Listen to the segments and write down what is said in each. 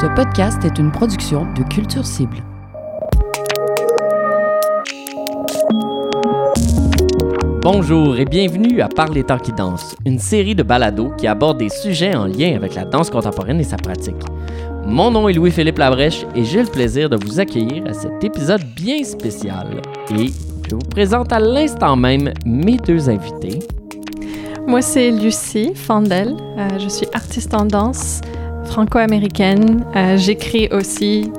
Ce podcast est une production de Culture Cible. Bonjour et bienvenue à Parler temps qui danse, une série de balados qui aborde des sujets en lien avec la danse contemporaine et sa pratique. Mon nom est Louis-Philippe Labrèche et j'ai le plaisir de vous accueillir à cet épisode bien spécial. Et je vous présente à l'instant même mes deux invités. Moi, c'est Lucie Fandel. Euh, je suis artiste en danse franco-américaine. Euh, J'écris aussi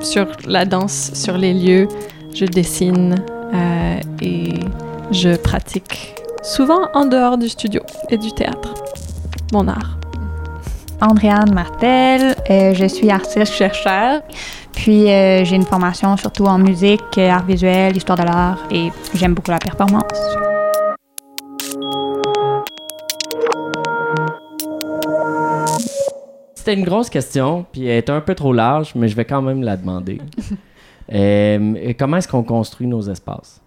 sur la danse, sur les lieux. Je dessine euh, et je pratique souvent en dehors du studio et du théâtre. Mon art. Andréane Martel, euh, je suis artiste-chercheur, puis j'ai une formation surtout en musique, art visuel, histoire de l'art, et j'aime beaucoup la performance. C'était une grosse question, puis elle est un peu trop large, mais je vais quand même la demander. Euh, comment est-ce qu'on construit nos espaces?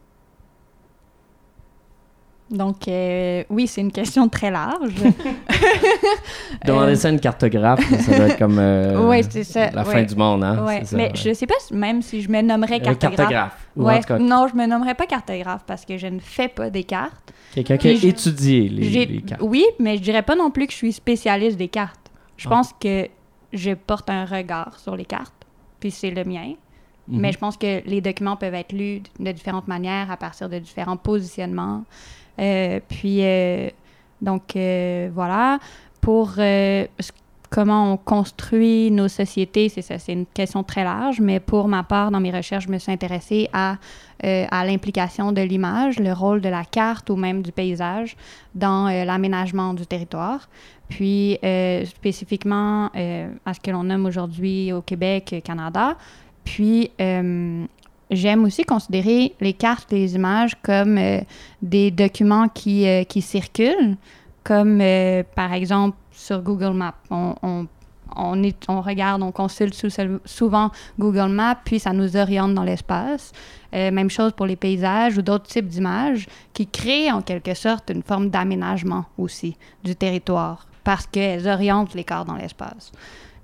Donc, euh, oui, c'est une question très large. Demander ça à une cartographe, ça doit être comme euh, ça. la ouais. fin du monde, hein? Ouais, C'est ça, Mais ouais. je sais pas si- même si je me nommerais cartographe. cartographe. Ou en tout cas, non, je me nommerais pas cartographe parce que je ne fais pas des cartes. quelqu'un qui a je- étudié les, les cartes. Oui, mais je dirais pas non plus que je suis spécialiste des cartes. Je Ah. pense que je porte un regard sur les cartes, puis c'est le mien. Mhm. Mais je pense que les documents peuvent être lus de différentes manières à partir de différents positionnements. Euh, puis, euh, donc, euh, voilà. Pour comment on construit nos sociétés, c'est ça, c'est une question très large. Mais pour ma part, dans mes recherches, je me suis intéressée à, à l'implication de l'image, le rôle de la carte ou même du paysage dans l'aménagement du territoire. Puis, euh, spécifiquement euh, à ce que l'on nomme aujourd'hui au Québec, euh, Canada. Puis, j'aime aussi considérer les cartes, les images comme des documents qui, qui circulent, comme par exemple sur Google Maps. On, on, on, regarde, on consulte sou- souvent Google Maps, puis ça nous oriente dans l'espace. Même chose pour les paysages ou d'autres types d'images qui créent en quelque sorte une forme d'aménagement aussi du territoire parce qu'elles orientent les corps dans l'espace.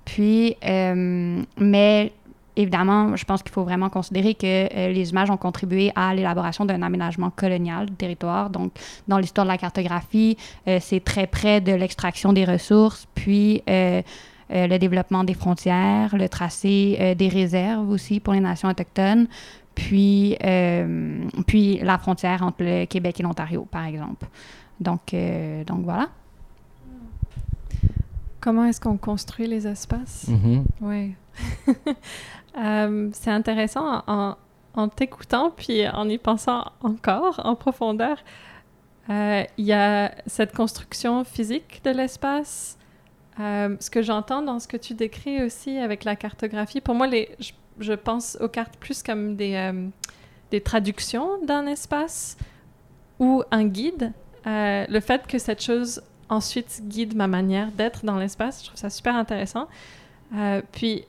Puis, euh, mais évidemment, je pense qu'il faut vraiment considérer que euh, les images ont contribué à l'élaboration d'un aménagement colonial du territoire. Donc, dans l'histoire de la cartographie, euh, c'est très près de l'extraction des ressources, puis le développement des frontières, le tracé des réserves aussi pour les nations autochtones, puis, puis la frontière entre le Québec et l'Ontario, par exemple. Donc, donc voilà. Comment est-ce qu'on construit les espaces? Mhm. Oui. Euh, c'est intéressant en, en t'écoutant puis en y pensant encore en profondeur. euh, Il y a cette construction physique de l'espace. Euh, ce que j'entends dans ce que tu décris aussi avec la cartographie, pour moi, les, je, je pense aux cartes plus comme des, euh, des traductions d'un espace ou un guide. Le fait que cette chose ensuite guide ma manière d'être dans l'espace, je trouve ça super intéressant. Euh, puis,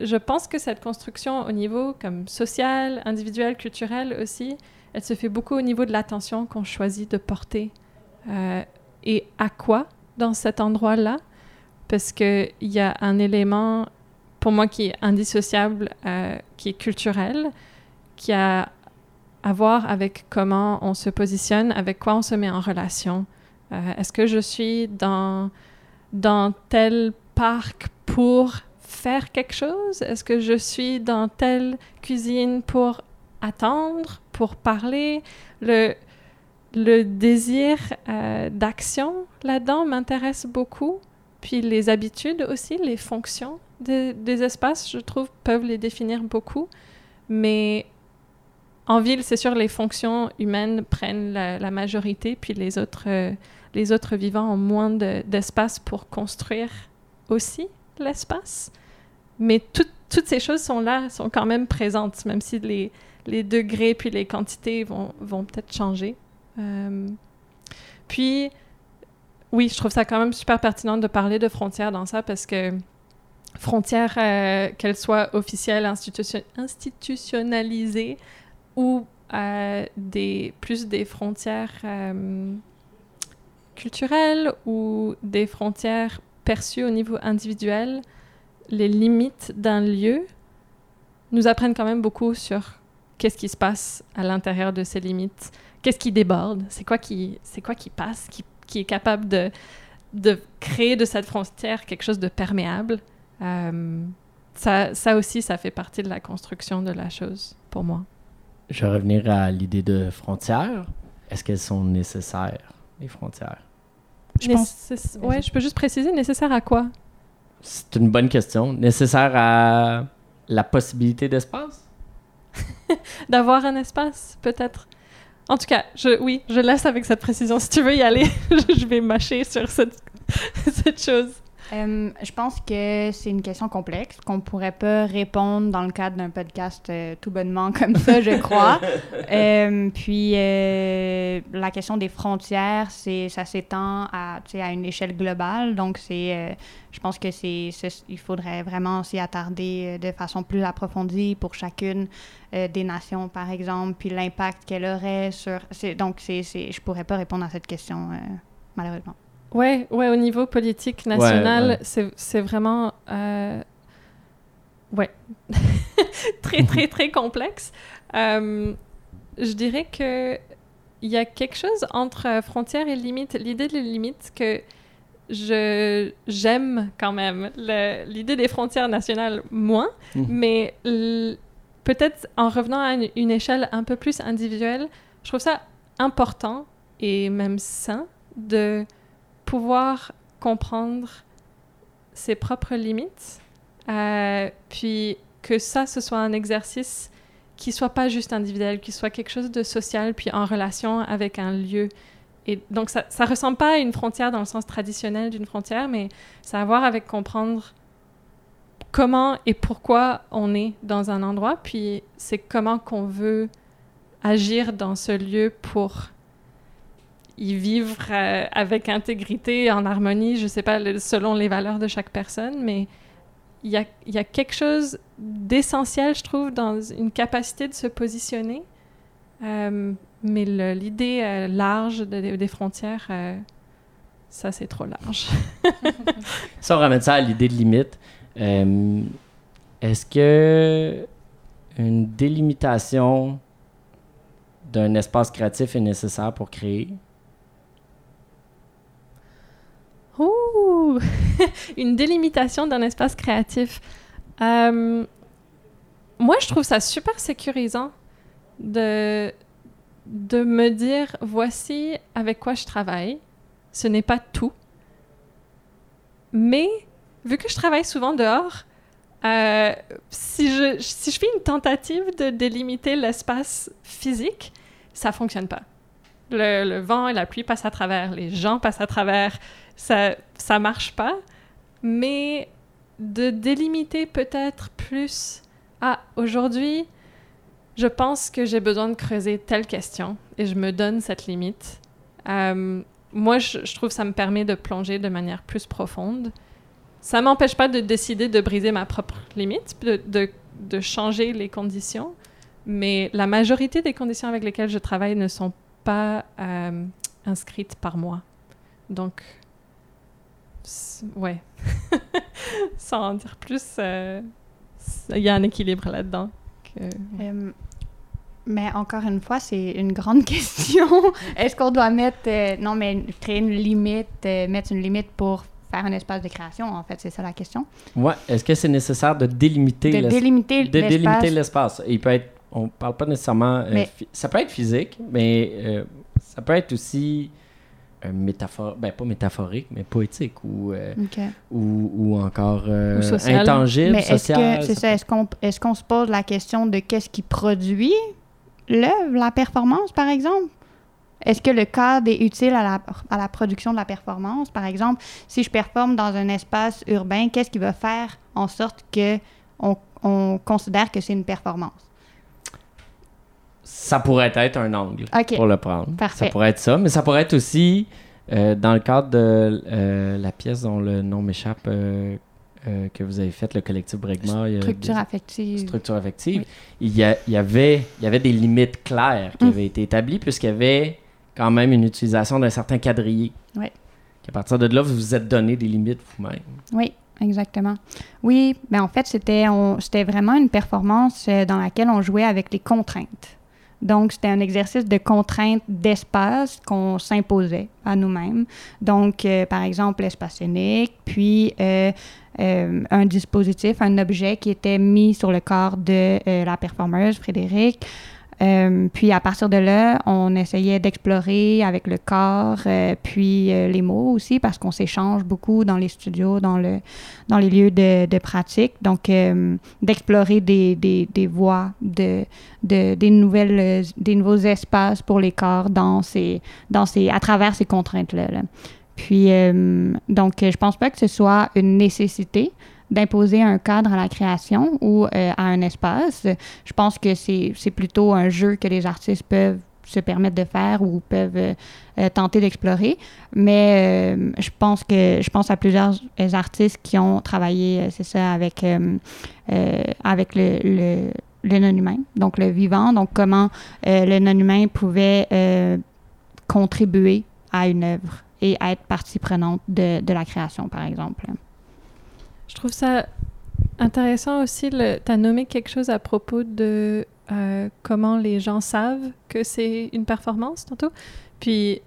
je pense que cette construction au niveau comme social, individuel, culturel aussi, elle se fait beaucoup au niveau de l'attention qu'on choisit de porter euh, et à quoi dans cet endroit-là, parce qu'il y a un élément pour moi qui est indissociable, euh, qui est culturel, qui a à voir avec comment on se positionne, avec quoi on se met en relation. Euh, Est-ce que je suis dans, dans tel parc pour faire quelque chose? Est-ce que je suis dans telle cuisine pour attendre, pour parler? Le, le désir euh, d'action là-dedans m'intéresse beaucoup. Puis les habitudes aussi, les fonctions des, espaces, je trouve, peuvent les définir beaucoup. Mais en ville, c'est sûr, les fonctions humaines prennent la, la majorité, puis les autres, euh, les autres vivants ont moins de- d'espace pour construire aussi l'espace. Mais tout- toutes ces choses sont là, sont quand même présentes, même si les, les degrés puis les quantités vont, vont peut-être changer. Euh, puis, oui, je trouve ça quand même super pertinent de parler de frontières dans ça parce que frontières, euh, qu'elles soient officielles, institution- institutionnalisées ou euh, des, plus des frontières culturelles ou des frontières perçues au niveau individuel, les limites d'un lieu nous apprennent quand même beaucoup sur qu'est-ce qui se passe à l'intérieur de ces limites, qu'est-ce qui déborde, c'est quoi qui, c'est quoi qui passe, qui, qui est capable de, de créer de cette frontière quelque chose de perméable. Euh, ça, ça aussi, ça fait partie de la construction de la chose pour moi. Je vais revenir à l'idée de frontières. Est-ce qu'elles sont nécessaires, les frontières? Je pense... Ouais, je peux juste préciser, nécessaire à quoi? C'est une bonne question. Nécessaire à la possibilité d'espace? D'avoir un espace, peut-être? En tout cas, je, oui, je laisse avec cette précision. Si tu veux y aller, je vais mâcher sur cette, cette chose. Euh, je pense que c'est une question complexe qu'on pourrait pas répondre dans le cadre d'un podcast euh, tout bonnement comme ça, je crois. euh, puis la question des frontières, c'est ça s'étend à, à une échelle globale, donc c'est, je pense que c'est, il faudrait vraiment s'y attarder de façon plus approfondie pour chacune des nations, par exemple, puis l'impact qu'elle aurait sur. donc c'est, je pourrais pas répondre à cette question malheureusement. Ouais, ouais, au niveau politique national, c'est vraiment. Euh, ouais. très, très, très complexe. Euh, je dirais que il y a quelque chose entre frontières et limites. L'idée des limites que je j'aime quand même. L'idée des frontières nationales, moins. Mmh. Mais peut-être en revenant à une, une, échelle un peu plus individuelle, je trouve ça important et même sain de pouvoir comprendre ses propres limites, euh, puis que ça, ce soit un exercice qui soit pas juste individuel, qui soit quelque chose de social, puis en relation avec un lieu. Et donc, ça ne ressemble pas à une frontière dans le sens traditionnel d'une frontière, mais ça a à voir avec comprendre comment et pourquoi on est dans un endroit, puis c'est comment qu'on veut agir dans ce lieu pour y vivre euh, avec intégrité, en harmonie, je sais pas, selon les valeurs de chaque personne, mais il y a, y a, quelque chose d'essentiel, je trouve, dans une capacité de se positionner. Euh, mais l'idée euh, large des frontières, ça, c'est trop large. si on ramène ça à l'idée de limite, est-ce que une délimitation d'un espace créatif est nécessaire pour créer? Une délimitation d'un espace créatif. Euh, moi, je trouve ça super sécurisant de, de me dire voici avec quoi je travaille. Ce n'est pas tout. Mais, vu que je travaille souvent dehors, euh, si, je, si je fais une tentative de délimiter l'espace physique, ça fonctionne pas. Le, vent et la pluie passent à travers, les gens passent à travers, ça ça marche pas, mais de délimiter peut-être plus ah aujourd'hui je pense que j'ai besoin de creuser telle question et je me donne cette limite. Euh, moi, je, trouve que ça me permet de plonger de manière plus profonde. Ça m'empêche pas de décider de briser ma propre limite, de, de, de, changer les conditions, mais la majorité des conditions avec lesquelles je travaille ne sont pas euh, inscrites par moi. Donc, ouais. Sans en dire plus, euh, il y a un équilibre là-dedans. Euh, mais encore une fois, c'est une grande question. Est-ce qu'on doit mettre, euh, non, mais créer une limite, mettre une limite pour faire un espace de création, en fait, c'est ça la question. Ouais. Est-ce que c'est nécessaire de délimiter de délimiter de délimiter l'espace Il peut être, on parle pas nécessairement, ça peut être physique, mais ça peut être aussi métaphore, ben pas métaphorique, mais poétique ou, euh, ou, ou, encore euh, intangible, mais social. c'est ça, est-ce qu'on est qu'on se pose la question de qu'est-ce qui produit l'œuvre, la performance, par exemple? Est-ce que le cadre est utile à la, à la production de la performance? Par exemple, si je performe dans un espace urbain, qu'est-ce qui va faire en sorte que on, on considère que c'est une performance? Ça pourrait être un angle pour le prendre. Ça pourrait être ça, mais ça pourrait être aussi euh, dans le cadre de euh, la pièce dont le nom m'échappe euh, que vous avez faite, le collectif Bregma. Structure affective. Structure affective. Il, y il, y avait, il y avait des limites claires qui mm. avaient été établies puisqu'il y avait quand même une utilisation d'un certain quadrillé. Oui. À partir de là, vous vous êtes donné des limites vous-même. Oui. exactement. Oui, mais en fait, c'était vraiment une performance dans laquelle on jouait avec les contraintes. Donc, c'était un exercice de contrainte d'espace qu'on s'imposait à nous-mêmes. Donc, euh, par exemple, l'espace scénique, puis euh, euh, un dispositif, un objet qui était mis sur le corps de la performeuse, Frédéric. Euh, puis à partir de là, on essayait d'explorer avec le corps, euh, puis euh, les mots aussi, parce qu'on s'échange beaucoup dans les studios, dans, le, dans les lieux de, pratique. Donc, d'explorer des, des, des voies, de, de, des, nouvelles, des nouveaux espaces pour les corps dans ces, dans ces, à travers ces contraintes-là. là. Puis, euh, donc, je pense pas que ce soit une nécessité d'imposer un cadre à la création ou euh, à un espace. Je pense que c'est plutôt un jeu que les artistes peuvent se permettre de faire ou peuvent euh, tenter d'explorer. Mais euh, je pense que je pense à plusieurs artistes qui ont travaillé, c'est ça, avec, avec le, le, le non-humain, donc le vivant. Donc comment le non-humain pouvait contribuer à une œuvre et être partie prenante de, de la création, par exemple. Je trouve ça intéressant aussi. Tu as nommé quelque chose à propos de euh, comment les gens savent que c'est une performance tantôt. Puis,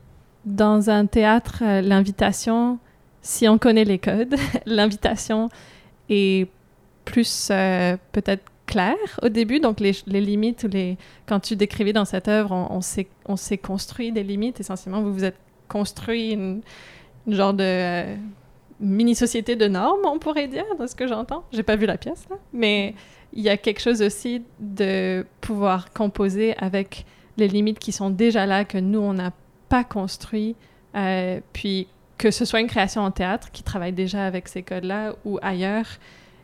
dans un théâtre, euh, l'invitation, si on connaît les codes, l'invitation est plus euh, peut-être claire au début. Donc, les, limites, quand tu décrivais dans cette œuvre, on, s'est on s'est construit des limites. Essentiellement, vous vous êtes construit une, une genre de mini-société de normes, on pourrait dire, de ce que j'entends. J'ai pas vu la pièce, là. Mais il y a quelque chose aussi de pouvoir composer avec les limites qui sont déjà là, que nous, on n'a pas construit. Euh, puis que ce soit une création en théâtre qui travaille déjà avec ces codes-là ou ailleurs,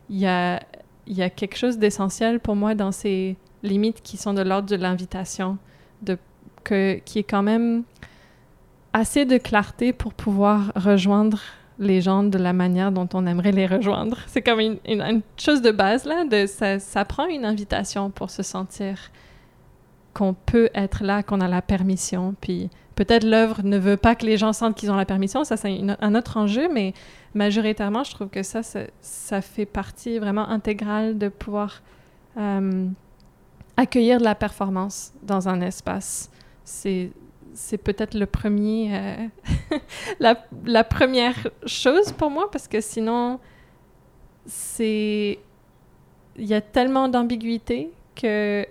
il y a, y a quelque chose d'essentiel pour moi dans ces limites qui sont de l'ordre de l'invitation, qui est quand même assez de clarté pour pouvoir rejoindre les gens de la manière dont on aimerait les rejoindre. C'est comme une, une- chose de base, là. Ça, prend une invitation pour se sentir qu'on peut être là, qu'on a la permission. Puis peut-être l'œuvre ne veut pas que les gens sentent qu'ils ont la permission. Ça, c'est un autre enjeu, mais majoritairement, je trouve que ça, ça, ça fait partie vraiment intégrale de pouvoir euh, accueillir de la performance dans un espace. C'est c'est peut-être le premier, euh, la, la première chose pour moi, parce que sinon, c'est. Il y a tellement d'ambiguïté que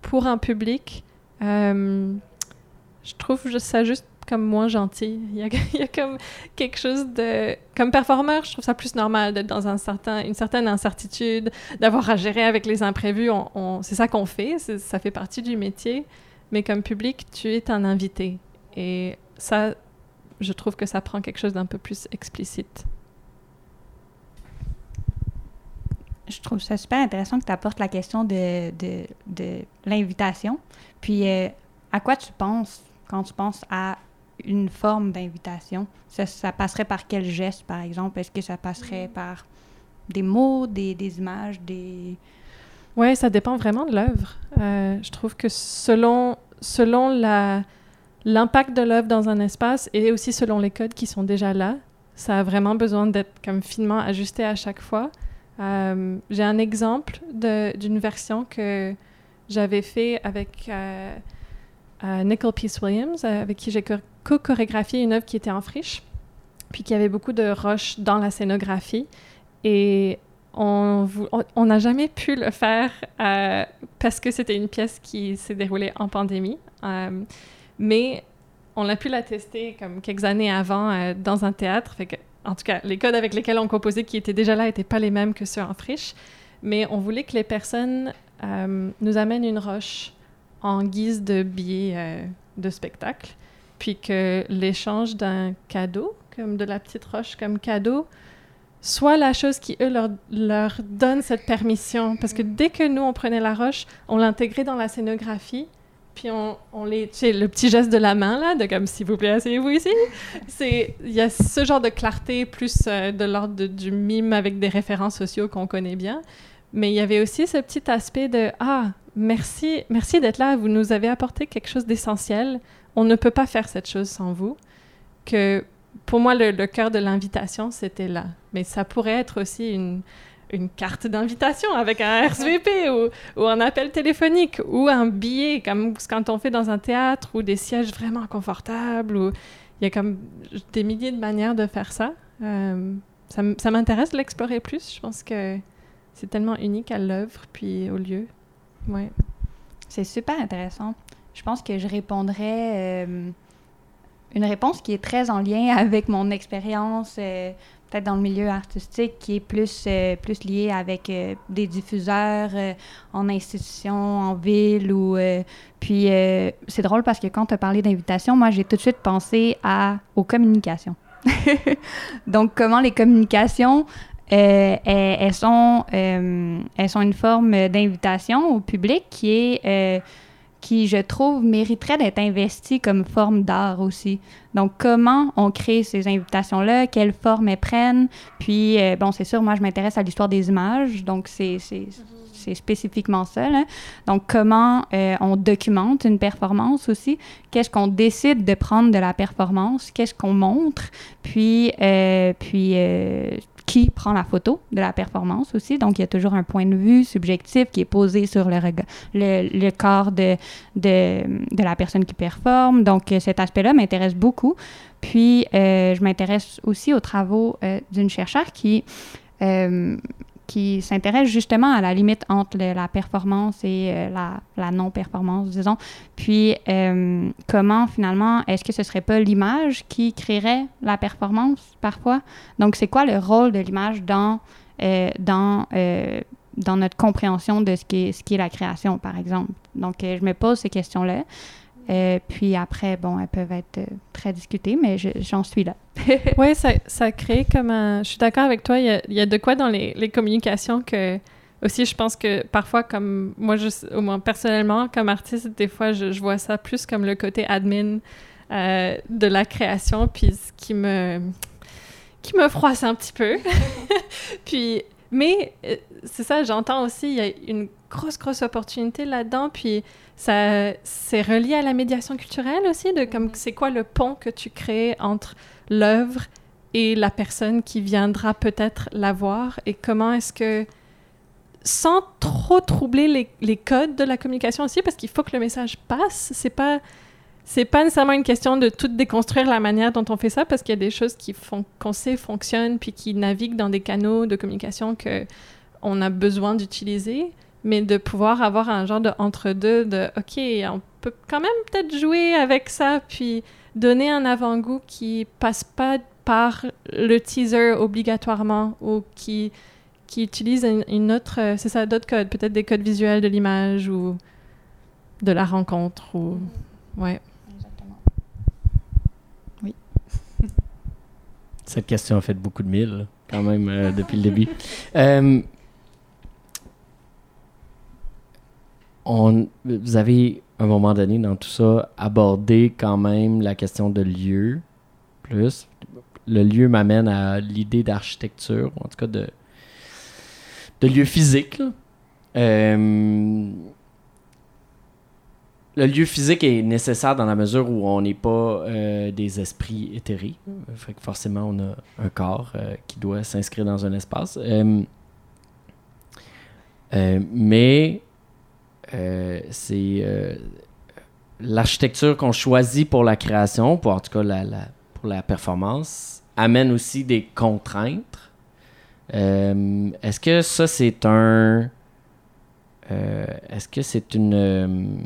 pour un public, euh, je trouve ça juste comme moins gentil. Il y, a, il y a comme quelque chose de... Comme performeur, je trouve ça plus normal d'être dans un certain, une certaine incertitude, d'avoir à gérer avec les imprévus. C'est ça qu'on fait, ça fait partie du métier. Mais comme public, tu es un invité. Et ça, je trouve que ça prend quelque chose d'un peu plus explicite. Je trouve ça super intéressant que tu apportes la question de, de, de l'invitation. Puis, euh, à quoi tu penses quand tu penses à une forme d'invitation? Ça, ça passerait par quel geste, par exemple? Est-ce que ça passerait par des mots, des, des images, des... Ouais, ça dépend vraiment de l'œuvre. Euh, je trouve que selon, selon l'impact de l'œuvre dans un espace et aussi selon les codes qui sont déjà là, ça a vraiment besoin d'être comme finement ajusté à chaque fois. Euh, j'ai un exemple de- d'une version que j'avais fait avec euh, euh, Nicole Peace Williams, avec qui j'ai co- co-chorégraphié une œuvre qui était en friche, puis qui avait beaucoup de roches dans la scénographie. Et on n'a jamais pu le faire euh, parce que c'était une pièce qui s'est déroulée en pandémie. Euh, mais on a pu la tester comme quelques années avant euh, dans un théâtre. En tout cas, les codes avec lesquels on composait qui étaient déjà là n'étaient pas les mêmes que ceux en friche. Mais on voulait que les personnes nous amènent une roche en guise de billet de spectacle. Puis que l'échange d'un cadeau, comme de la petite roche comme cadeau, soit la chose qui, eux, leur, donne cette permission. Parce que dès que nous, on prenait la roche, on l'intégrait dans la scénographie, puis on, on les... Tu sais, le petit geste de la main, là, de comme « s'il vous plaît, asseyez-vous ici ». Il y a ce genre de clarté plus euh, de l'ordre du mime avec des références sociaux qu'on connaît bien. Mais il y avait aussi ce petit aspect de « Ah, merci, merci d'être là, vous nous avez apporté quelque chose d'essentiel. On ne peut pas faire cette chose sans vous. » Que pour moi, le, le cœur de l'invitation, c'était là. Mais ça pourrait être aussi une, une carte d'invitation avec un RSVP ou, ou, un appel téléphonique ou un billet, comme quand on fait dans un théâtre ou des sièges vraiment confortables. Ou... Il y a comme des milliers de manières de faire ça. Euh, ça, ça m'intéresse de l'explorer plus. Je pense que c'est tellement unique à l'œuvre puis au lieu. Ouais. C'est super intéressant. Je pense que je répondrais euh, une réponse qui est très en lien avec mon expérience, euh, peut-être dans le milieu artistique, qui est plus, euh, plus liée avec euh, des diffuseurs en institution, en ville. ou Puis c'est drôle parce que quand tu as parlé d'invitation, moi, j'ai tout de suite pensé à, aux communications. Donc, comment les communications elles, sont, elles sont une forme d'invitation au public qui est qui, je trouve, mériterait d'être investi comme forme d'art aussi. Donc, comment on crée ces invitations-là, quelle forme elles prennent? Puis, euh, bon, c'est sûr, moi, je m'intéresse à l'histoire des images, donc c'est spécifiquement ça. Donc, comment euh, on documente une performance aussi? Qu'est-ce qu'on décide de prendre de la performance? Qu'est-ce qu'on montre? Puis, euh, puis qui prend la photo de la performance aussi. Donc, il y a toujours un point de vue subjectif qui est posé sur le, le, corps de, la personne qui performe. Donc, cet aspect-là m'intéresse beaucoup. Puis, euh, je m'intéresse aussi aux travaux euh, d'une chercheure qui euh, qui s'intéresse justement à la limite entre la performance et euh, la, non-performance, disons. Puis, euh, comment finalement, est-ce que ce serait pas l'image qui créerait la performance parfois? Donc, c'est quoi le rôle de l'image dans, euh, dans, dans notre compréhension de ce qui, ce qui est la création, par exemple? Donc, je me pose ces questions-là. Euh, puis après, bon, elles peuvent être euh, très discutées, mais j'en suis là. oui, ça, crée comme un... Je suis d'accord avec toi, il y, a, de quoi dans les, communications que... Aussi, je pense que parfois, comme moi, au moins personnellement, comme artiste, des fois, je, je vois ça plus comme le côté admin euh, de la création, puis ce qui me, qui me froisse un petit peu. puis, mais euh, c'est ça, j'entends aussi, il y a une grosse, grosse opportunité là-dedans, puis ça, c'est relié à la médiation culturelle aussi, de comme c'est quoi le pont que tu crées entre l'œuvre et la personne qui viendra peut-être la voir et comment est-ce que sans trop troubler les, les, codes de la communication aussi parce qu'il faut que le message passe c'est pas c'est pas nécessairement une question de tout déconstruire la manière dont on fait ça parce qu'il y a des choses qui qu'on sait fonctionnent puis qui naviguent dans des canaux de communication que on a besoin d'utiliser mais de pouvoir avoir un genre de entre-deux de OK, on peut quand même peut-être jouer avec ça, puis donner un avant-goût qui passe pas par le teaser obligatoirement ou qui, qui utilise une, autre, c'est ça, d'autres codes, peut-être des codes visuels de l'image ou de la rencontre ou. Ouais. Exactement. Oui. Cette question a fait beaucoup de mille, quand même, euh, depuis le début. Euh, vous avez, à un moment donné, dans tout ça, abordé quand même la question de lieu, plus. Le lieu m'amène à l'idée d'architecture, en tout cas de, de lieu physique. Euh, le lieu physique est nécessaire dans la mesure où on n'est pas euh, des esprits éthérés. Que forcément, on a un corps euh, qui doit s'inscrire dans un espace. mais euh, c'est euh, l'architecture qu'on choisit pour la création, pour en tout cas pour la performance, amène aussi des contraintes. Est-ce que ça c'est un est-ce que c'est une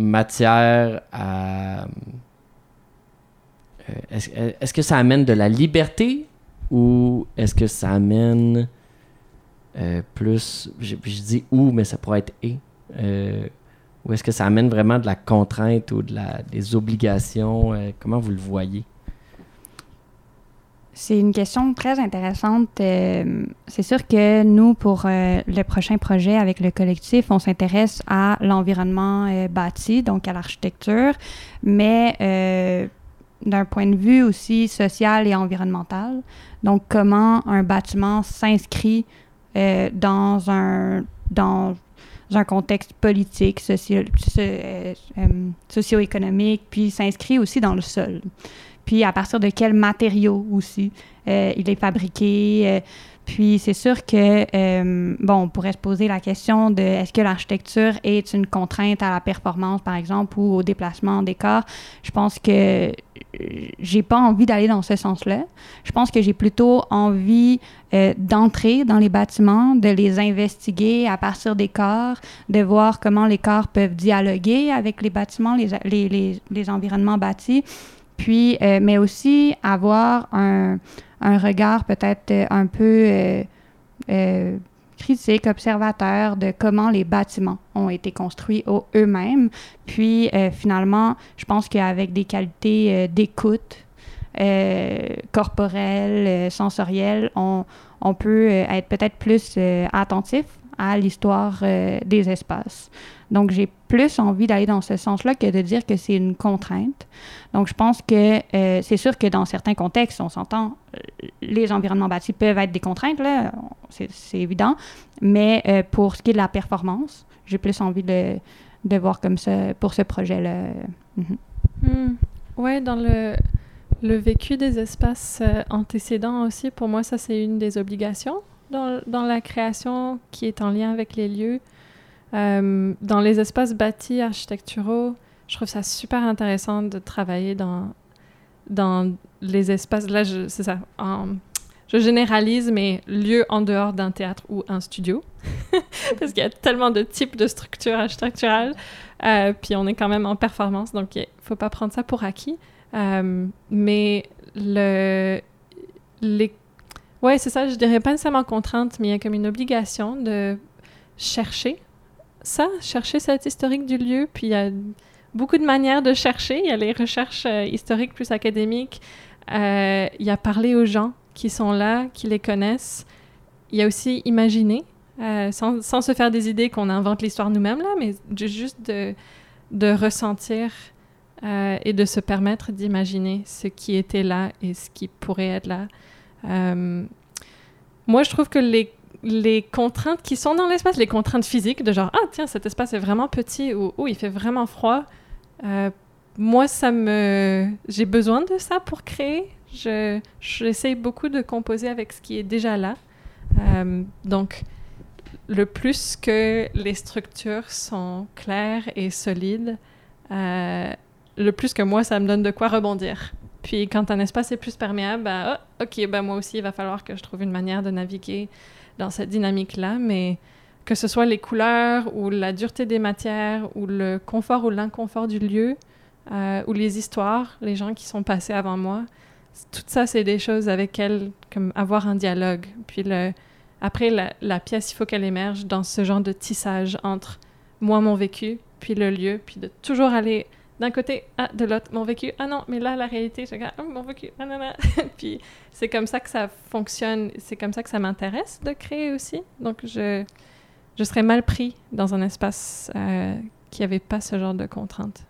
matière à est-ce, que ça amène de la liberté ou est-ce que ça amène plus je, dis ou mais ça pourrait être et euh, ou est-ce que ça amène vraiment de la contrainte ou de la, des obligations? Euh, comment vous le voyez? C'est une question très intéressante. Euh, c'est sûr que nous, pour le prochain projet avec le collectif, on s'intéresse à l'environnement bâti, donc à l'architecture, mais d'un point de vue aussi social et environnemental. Donc, comment un bâtiment s'inscrit dans un dans un contexte politique, socio, euh, euh, socio-économique, puis s'inscrit aussi dans le sol. Puis à partir de quels matériaux aussi euh, il est fabriqué. euh, puis c'est sûr que, euh, bon, on pourrait se poser la question de est-ce que l'architecture est une contrainte à la performance, par exemple, ou au déplacement des corps. Je pense que j'ai pas envie d'aller dans ce sens-là. Je pense que j'ai plutôt envie d'entrer dans les bâtiments, de les investiguer à partir des corps, de voir comment les corps peuvent dialoguer avec les bâtiments, les, les, les environnements bâtis, puis, euh, mais aussi avoir un, un regard peut-être euh, un peu euh, critique, observateur de comment les bâtiments ont été construits eux-mêmes. Puis, finalement, je pense qu'avec des qualités d'écoute, euh, corporelle, sensorielle, on, peut être peut-être plus attentif à l'histoire euh, des espaces. Donc, j'ai plus envie d'aller dans ce sens-là que de dire que c'est une contrainte. Donc, je pense que euh, c'est sûr que dans certains contextes, on s'entend, euh, les environnements bâtis peuvent être des contraintes, là, c'est évident. Mais pour ce qui est de la performance, j'ai plus envie de, de voir comme ça pour ce projet-là. Mhm. Hmm. Ouais, dans le, le vécu des espaces antécédents aussi, pour moi, ça, c'est une des obligations dans, la création qui est en lien avec les lieux. Euh, dans les espaces bâtis architecturaux, je trouve ça super intéressant de travailler dans, dans les espaces. Là, c'est ça. je généralise, mais lieux en dehors d'un théâtre ou un studio. Parce qu'il y a tellement de types de structures architecturales. Euh, puis on est quand même en performance, donc il faut pas prendre ça pour acquis. Euh, mais le, les, ouais, c'est ça. Je dirais pas nécessairement contrainte, mais il y a comme une obligation de chercher ça, chercher cet historique du lieu. Puis il y a beaucoup de manières de chercher. Il y a les recherches euh, historiques plus académiques. Euh, il y a parler aux gens qui sont là, qui les connaissent. Il y a aussi imaginer, euh, sans, sans se faire des idées qu'on invente l'histoire nous-mêmes, là, mais ju- juste de, de ressentir et de se permettre d'imaginer ce qui était là et ce qui pourrait être là. Euh, moi, je trouve que les, contraintes qui sont dans l'espace, les contraintes physiques, de genre, ah tiens, cet espace est vraiment petit ou oh, il fait vraiment froid, euh, moi, ça me. J'ai besoin de ça pour créer. Je, j'essaie beaucoup de composer avec ce qui est déjà là. Euh, donc, le plus que les structures sont claires et solides, le plus que moi, ça me donne de quoi rebondir. Puis quand un espace est plus perméable, ben, ah, ok, ben moi aussi, il va falloir que je trouve une manière de naviguer dans cette dynamique-là, mais que ce soit les couleurs ou la dureté des matières ou le confort ou l'inconfort du lieu euh, ou les histoires, les gens qui sont passés avant moi, tout ça, c'est des choses avec elles, comme avoir un dialogue. Puis après, la, la pièce, il faut qu'elle émerge dans ce genre de tissage entre moi, mon vécu, puis le lieu, puis de toujours aller d'un côté, ah, de l'autre, mon vécu, ah non, mais là, la réalité, je regarde, ah, mon vécu, ah non, non. puis c'est comme ça que ça fonctionne, c'est comme ça que ça m'intéresse de créer aussi. Donc, je, je serais mal pris dans un espace euh, qui n'avait pas ce genre de contraintes.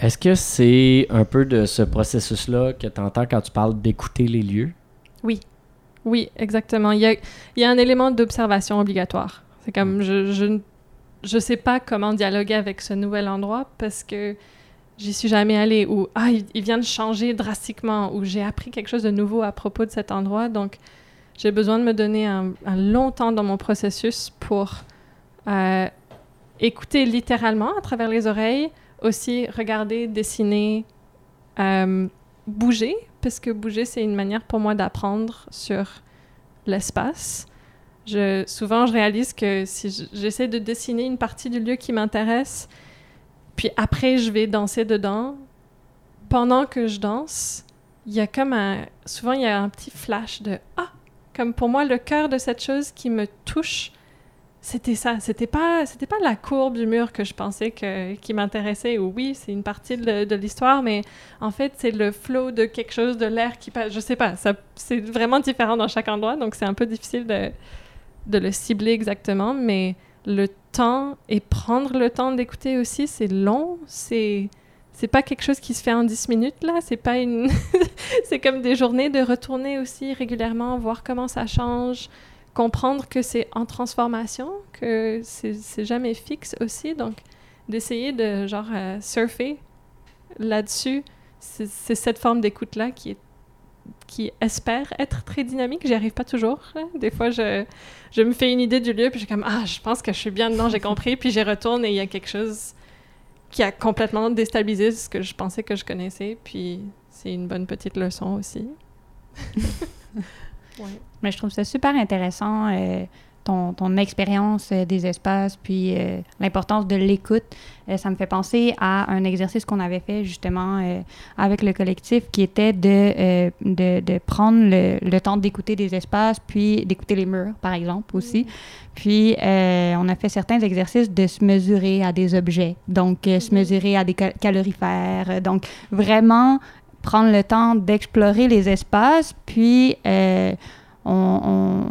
Est-ce que c'est un peu de ce processus-là que tu entends quand tu parles d'écouter les lieux? Oui, exactement. Il y a, il y a un élément d'observation obligatoire. C'est comme, je, je, ne- je sais pas comment dialoguer avec ce nouvel endroit parce que j'y suis jamais allée ou ah, il, il vient de changer drastiquement ou j'ai appris quelque chose de nouveau à propos de cet endroit. Donc, j'ai besoin de me donner un, un long temps dans mon processus pour euh, écouter littéralement à travers les oreilles, aussi regarder, dessiner, euh, bouger, parce que bouger, c'est une manière pour moi d'apprendre sur l'espace. Souvent, je réalise que si j'essaie de dessiner une partie du lieu qui m'intéresse, puis après, je vais danser dedans, pendant que je danse, il y a comme un... Souvent, il y a un petit flash de « Ah! » Comme pour moi, le cœur de cette chose qui me touche, c'était ça. C'était pas, c'était pas la courbe du mur que je pensais que, qui m'intéressait. Ou oui, c'est une partie de, l'histoire, mais en fait, c'est le flow de quelque chose, de l'air qui passe. Je sais pas. Ça, c'est vraiment différent dans chaque endroit, donc c'est un peu difficile de, de le cibler exactement. Mais le temps et prendre le temps d'écouter aussi, c'est long. C'est c'est pas quelque chose qui se fait en 10 minutes là, c'est pas une c'est comme des journées de retourner aussi régulièrement voir comment ça change, comprendre que c'est en transformation, que c'est jamais fixe aussi donc d'essayer de genre euh, surfer là-dessus, c'est cette forme d'écoute-là qui est qui espère être très dynamique. J'y arrive pas toujours. Des fois, je, je me fais une idée du lieu, puis je suis comme, ah, je pense que je suis bien dedans, j'ai compris, puis j'y retourne et il y a quelque chose qui a complètement déstabilisé ce que je pensais que je connaissais, puis c'est une bonne petite leçon aussi. ouais. Mais je trouve ça super intéressant, euh, ton, ton expérience euh, des espaces, puis euh, l'importance de l'écoute. Euh, ça me fait penser à un exercice qu'on avait fait justement euh, avec le collectif qui était de, de, de prendre le, le temps d'écouter des espaces, puis d'écouter les murs, par exemple, aussi. Puis, on a fait certains exercices de se mesurer à des objets, donc se Mhm. mesurer à des cal- calorifères. Donc, vraiment prendre le temps d'explorer les espaces, puis on, on-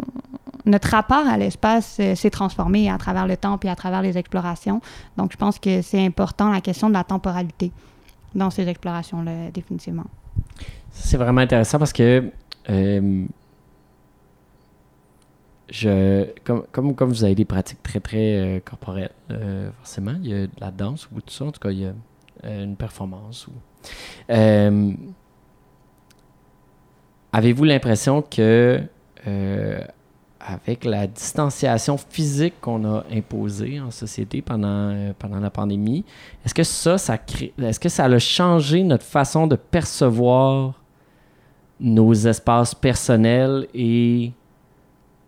notre rapport à l'espace euh, s'est transformé à travers le temps puis à travers les explorations. Donc, je pense que c'est important la question de la temporalité dans ces explorations-là, définitivement. C'est vraiment intéressant parce que euh, je, comme, comme, vous avez des pratiques très, très euh, corporelles, forcément, il y a de la danse ou tout ça. En tout cas, il y a une performance. Ou, Avez-vous l'impression que avec la distanciation physique qu'on a imposée en société pendant, euh, pendant la pandémie, est-ce que ça, ça crée, est-ce que ça a changé notre façon de percevoir nos espaces personnels et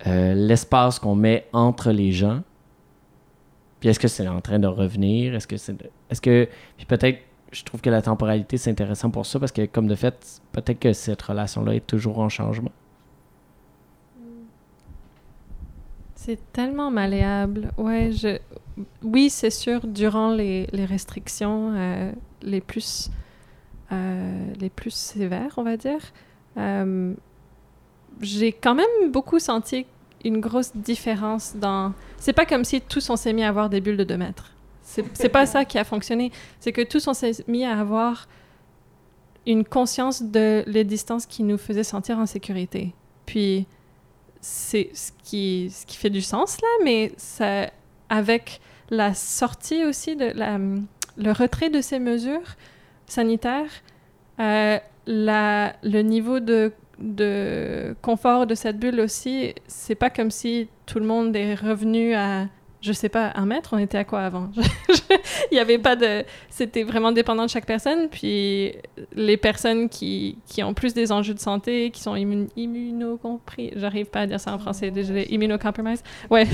euh, l'espace qu'on met entre les gens? Puis est-ce que c'est en train de revenir? Est-ce que c'est. Est-ce que. Puis peut-être, je trouve que la temporalité, c'est intéressant pour ça parce que, comme de fait, peut-être que cette relation-là est toujours en changement. C'est tellement malléable. Ouais, je... Oui, c'est sûr, durant les, restrictions euh, les, plus, euh, les plus sévères, on va dire, euh, j'ai quand même beaucoup senti une grosse différence dans... C'est pas comme si tous on s'est mis à avoir des bulles de 2 mètres. C'est pas ça qui a fonctionné. C'est que tous on s'est mis à avoir une conscience de les distances qui nous faisaient sentir en sécurité. Puis c'est ce qui, ce qui fait du sens là, mais ça, avec la sortie aussi de la, le retrait de ces mesures sanitaires, euh, la, le niveau de, de confort de cette bulle aussi, c'est pas comme si tout le monde est revenu à, je sais pas, un mètre. On était à quoi avant? Il n'y avait pas de. C'était vraiment dépendant de chaque personne. Puis les personnes qui, qui ont plus des enjeux de santé, qui sont immun immunocompris, j'arrive pas à dire ça en français, désolé, immunocompromised. Ouais,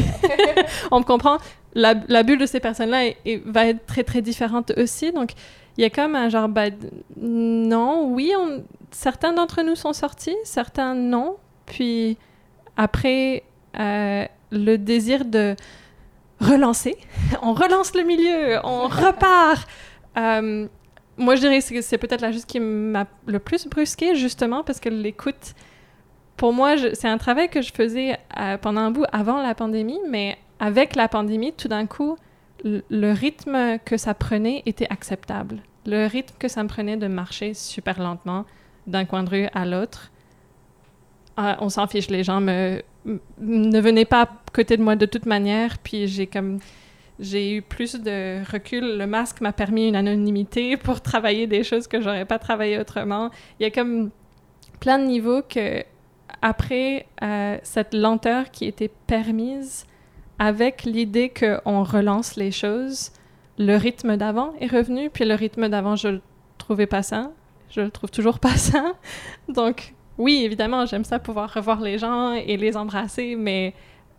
on me comprend. La, la bulle de ces personnes-là va être très très différente aussi. Donc il y a comme un genre, bah, non, oui, on- certains d'entre nous sont sortis, certains non. Puis après, euh, le désir de relancer, on relance le milieu, on repart. Euh, moi, je dirais que c'est peut-être la chose qui m'a le plus brusqué, justement, parce que l'écoute, pour moi, c'est un travail que je faisais euh, pendant un bout avant la pandémie, mais avec la pandémie, tout d'un coup, le- rythme que ça prenait était acceptable. Le rythme que ça me prenait de marcher super lentement d'un coin de rue à l'autre, ah, on s'en fiche, les gens me, ne venaient pas à côté de moi de toute manière, puis j'ai comme j'ai eu plus de recul. Le masque m'a permis une anonymité pour travailler des choses que j'aurais pas travaillé autrement. Il y a comme plein de niveaux que après euh, cette lenteur qui était permise avec l'idée qu'on relance les choses, le rythme d'avant est revenu, puis le rythme d'avant, je le trouvais pas sain. Je le trouve toujours pas sain. Donc, oui, évidemment, j'aime ça pouvoir revoir les gens et les embrasser, mais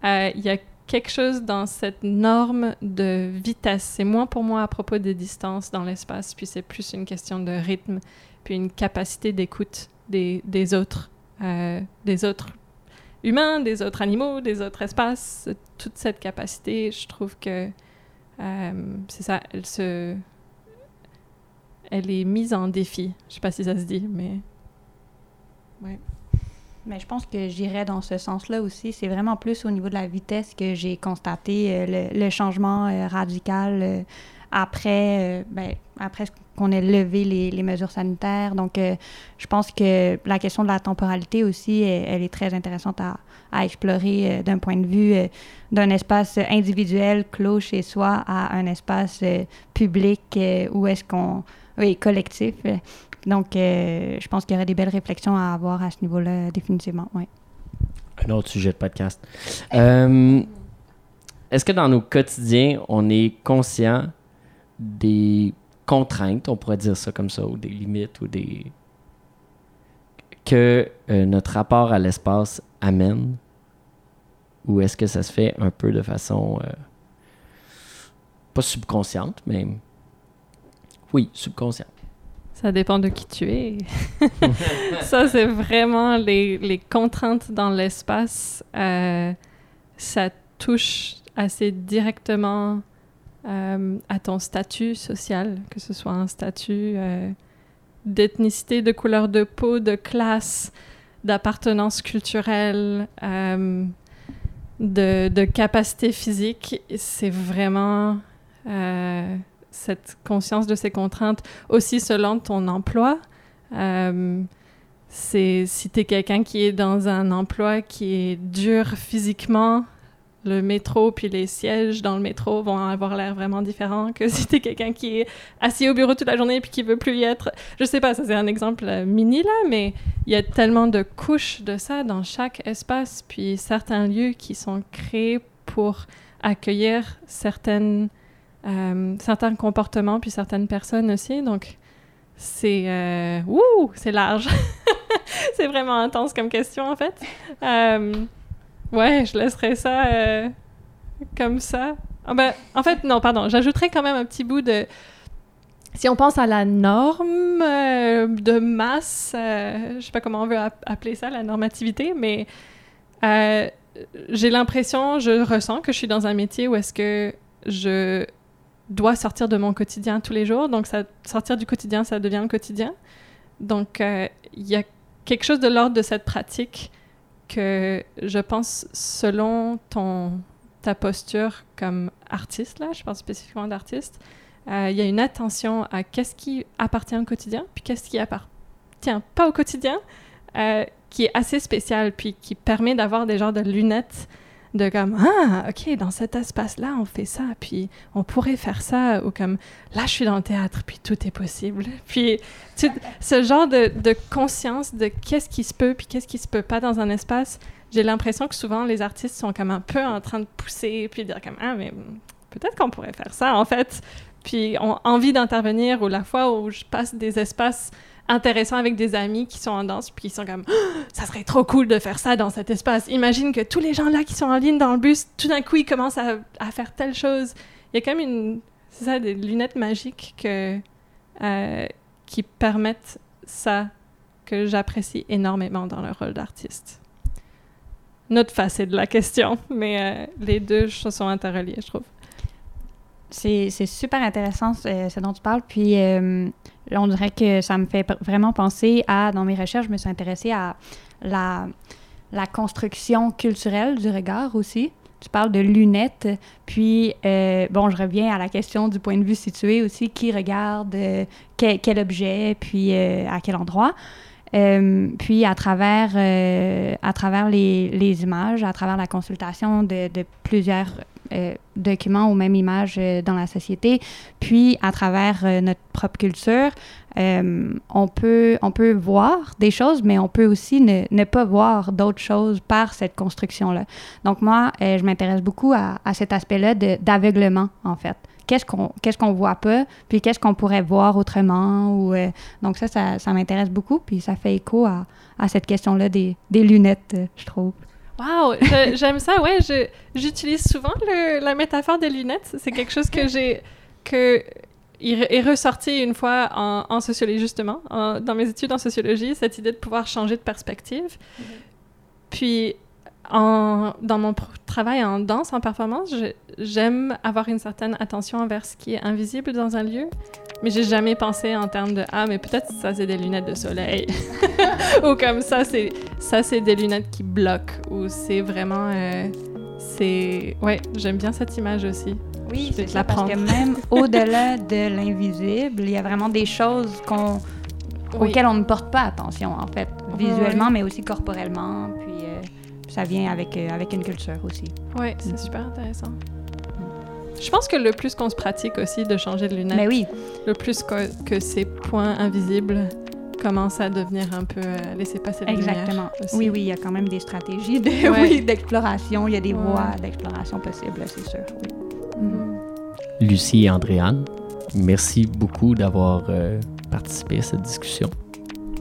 euh, il y a quelque chose dans cette norme de vitesse. C'est moins pour moi à propos des distances dans l'espace, puis c'est plus une question de rythme, puis une capacité d'écoute des, autres, euh, des autres humains, des autres animaux, des autres espaces. Toute cette capacité, je trouve que euh, c'est ça, elle se... Elle est mise en défi. Je sais pas si ça se dit, mais... Ouais. Mais je pense que j'irais dans ce sens-là aussi. C'est vraiment plus au niveau de la vitesse que j'ai constaté euh, le, changement euh, radical euh, après, ben, après qu'on ait levé les, mesures sanitaires. Donc, je pense que la question de la temporalité aussi, elle, est très intéressante à, à explorer d'un point de vue d'un espace individuel clos chez soi à un espace public où est-ce qu'on... Oui, collectif. Donc, euh, je pense qu'il y aurait des belles réflexions à avoir à ce niveau-là, définitivement. Ouais. Un autre sujet de podcast. Euh, Est-ce que dans nos quotidiens, on est conscient des contraintes, on pourrait dire ça comme ça, ou des limites, ou des. que euh, notre rapport à l'espace amène? Ou est-ce que ça se fait un peu de façon. pas subconsciente, mais. Oui, subconsciente. Ça dépend de qui tu es. ça, c'est vraiment les, les contraintes dans l'espace. euh, ça touche assez directement euh, à ton statut social, que ce soit un statut euh, d'ethnicité, de couleur de peau, de classe, d'appartenance culturelle, de, de capacité physique. C'est vraiment cette conscience de ces contraintes aussi selon ton emploi. Euh, c'est si tu es quelqu'un qui est dans un emploi qui est dur physiquement, le métro puis les sièges dans le métro vont avoir l'air vraiment différents que si tu es quelqu'un qui est assis au bureau toute la journée puis qui veut plus y être. Je sais pas, ça c'est un exemple euh, mini là, mais il y a tellement de couches de ça dans chaque espace puis certains lieux qui sont créés pour accueillir certaines euh, certains comportements puis certaines personnes aussi. Donc, c'est euh, ouh, c'est large. c'est vraiment intense comme question en fait. Euh, ouais, je laisserai ça euh, comme ça. Ah ben, en fait, non, pardon. J'ajouterais quand même un petit bout de. Si on pense à la norme de masse, euh, je sais pas comment on veut app- appeler ça, la normativité, mais j'ai l'impression, je ressens que je suis dans un métier où est-ce que je dois sortir de mon quotidien tous les jours. Donc, ça, sortir du quotidien, ça devient le quotidien. Donc, euh, il y a quelque chose de l'ordre de cette pratique que je pense, selon ton, ta posture comme artiste, là, je parle spécifiquement d'artiste, euh, il y a une attention à qu'est-ce qui appartient au quotidien, puis qu'est-ce qui appartient pas au quotidien, euh, qui est assez spécial, puis qui permet d'avoir des genres de lunettes de comme ah ok dans cet espace là on fait ça puis on pourrait faire ça ou comme là je suis dans le théâtre puis tout est possible. Puis ce genre de, de conscience de qu'est-ce qui se peut puis qu'est-ce qui se peut pas dans un espace j'ai l'impression que souvent les artistes sont comme un peu en train de pousser puis dire comme ah mais peut-être qu'on pourrait faire ça en fait. Puis ont envie d'intervenir ou la fois où je passe des espaces intéressants avec des amis qui sont en danse puis qui sont comme ça serait trop cool de faire ça dans cet espace. Imagine que tous les gens là qui sont en ligne dans le bus, tout d'un coup, ils commencent à, faire telle chose. Il y a même une, c'est ça, des lunettes magiques que, euh, qui permettent ça, que j'apprécie énormément dans le rôle d'artiste. Notre facette de la question, mais euh, les deux sont interreliées, je trouve. C'est super intéressant ce, dont tu parles. Puis, euh, on dirait que ça me fait vraiment penser à, dans mes recherches, je me suis intéressée à la, la construction culturelle du regard aussi. Tu parles de lunettes. Puis, euh, bon, je reviens à la question du point de vue situé aussi. Qui regarde euh, quel, objet, puis à quel endroit? Euh, puis à travers, euh, à travers les, images, à travers la consultation de, plusieurs euh, documents ou même images dans la société, puis à travers notre propre culture, on, peut, on peut voir des choses, mais on peut aussi ne, pas voir d'autres choses par cette construction-là. Donc moi, je m'intéresse beaucoup à, à cet aspect-là d'aveuglement, en fait. Qu'est-ce qu'on qu'est-ce qu'on voit pas, puis qu'est-ce qu'on pourrait voir autrement. Ou, euh, donc ça, ça, ça m'intéresse beaucoup, puis ça fait écho à, à cette question-là des, des lunettes, euh, je trouve. Wow, j'aime ça. Ouais, j'utilise souvent le- la métaphore des lunettes. C'est quelque chose que j'ai que il est ressorti une fois en, en sociologie justement, en- dans mes études en sociologie, cette idée de pouvoir changer de perspective. Puis en, dans mon travail en danse, en performance, j'aime avoir une certaine attention envers ce qui est invisible dans un lieu, mais j'ai jamais pensé en termes de ah mais peut-être ça c'est des lunettes de soleil. Ou comme ça c'est ça c'est des lunettes qui bloquent ou c'est vraiment euh, c'est ouais j'aime bien cette image aussi. Oui, c'est ça, parce que même au-delà de l'invisible, il y a vraiment des choses qu'on, Oui. auxquelles on ne porte pas attention, en fait, visuellement, mais aussi corporellement, puis ça vient avec, euh, avec une culture aussi. ouais c'est super intéressant je pense que le plus qu'on se pratique aussi de changer de lunettes Mais oui, le plus que, que ces points invisibles commence à devenir un peu euh, laisser passer la lumière Exactement. aussi. Oui, oui, il y a quand même des stratégies de, Ouais. oui, d'exploration. Il y a des Ouais. voies d'exploration possibles, c'est sûr. Oui. Mhm. Mm. Lucie et Andréane, merci beaucoup d'avoir euh, participé à cette discussion.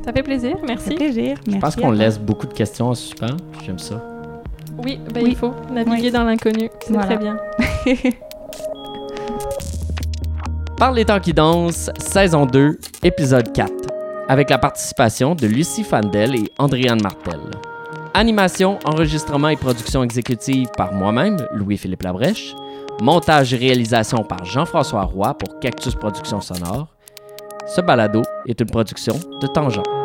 Ça fait plaisir, Ça fait merci. plaisir. Je pense Merci qu'on laisse beaucoup de questions en suspens. J'aime ça. Oui, ben, Oui. il faut naviguer Oui. dans l'inconnu. C'est Voilà. très bien. Par les temps qui dansent, saison 2, épisode 4, avec la participation de Lucie Fandel et Andréane Martel. Animation, enregistrement et production exécutive par moi-même, Louis-Philippe Labrèche. Montage et réalisation par Jean-François Roy pour Cactus Productions Sonore. Ce balado est une production de Tangent.